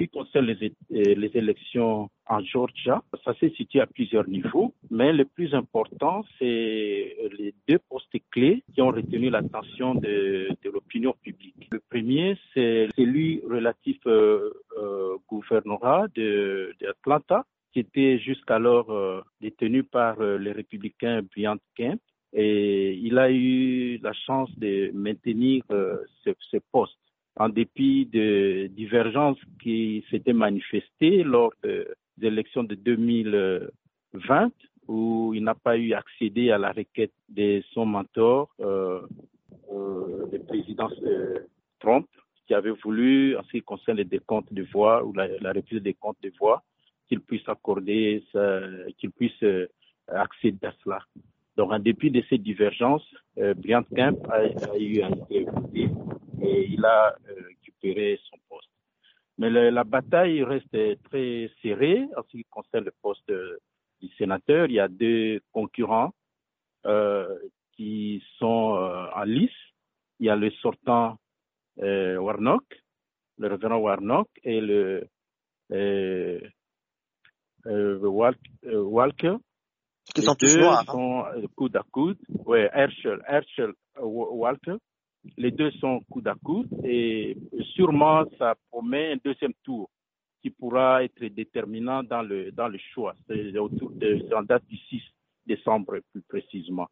qui concerne les, les élections en Georgia, ça s'est situé à plusieurs niveaux, mais le plus important, c'est les deux postes clés qui ont retenu l'attention de, l'opinion publique. Le premier, c'est celui relatif euh, euh, gouvernorat de, qui était jusqu'alors euh, détenu par euh, les républicains Bryant Kemp. Et il a eu la chance de maintenir euh, ce poste en dépit de divergences qui s'étaient manifestées lors des élections de 2020, où il n'a pas eu accédé à la requête de son mentor, euh, euh, le président euh, Trump, qui avait voulu, en ce qui concerne les décomptes de voix ou la, la reprise des comptes de voix, qu'il puisse accorder, qu'il puisse accéder à cela. Donc, en dépit de ces divergences, Brian Kemp a, eu un et il a son poste. Mais la bataille reste très serrée en ce qui concerne le poste du sénateur. Il y a deux concurrents euh, qui sont euh, en lice. Il y a le sortant euh, Warnock, le révérend Warnock et le Walker. Qui sont tous deux noirs. hein. sont coude à coude. Ouais, Herschel, Herschel Walker. Les deux sont coude à coude et sûrement ça promet un deuxième tour qui pourra être déterminant dans le dans le choix. De en date du 6 décembre plus précisément.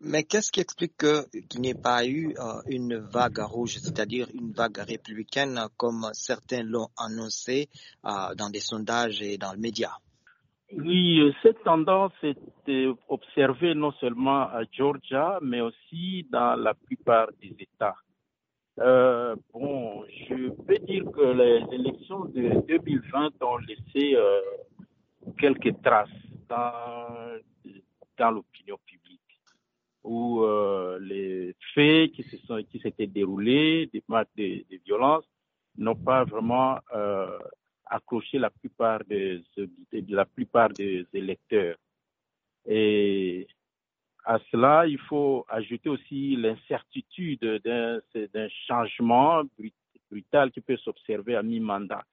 Mais qu'est-ce qui explique que- qu'il n'y ait pas eu euh, une vague rouge, c'est-à-dire une vague républicaine comme certains l'ont annoncé euh, dans des sondages et dans le média? Oui, euh, cette tendance est euh, observée non seulement à Georgia, mais aussi dans la plupart des États. Euh, bon, je peux dire que les élections de 2020 ont laissé euh, quelques traces dans, dans l'opinion publique, où euh, les faits qui se sont qui s'étaient déroulés, des actes de, de violence, n'ont pas vraiment accroché la plupart des de la plupart des électeurs. Et à cela, il faut ajouter aussi l'incertitude d'un changement brut- brutal qui peut s'observer à mi-mandat.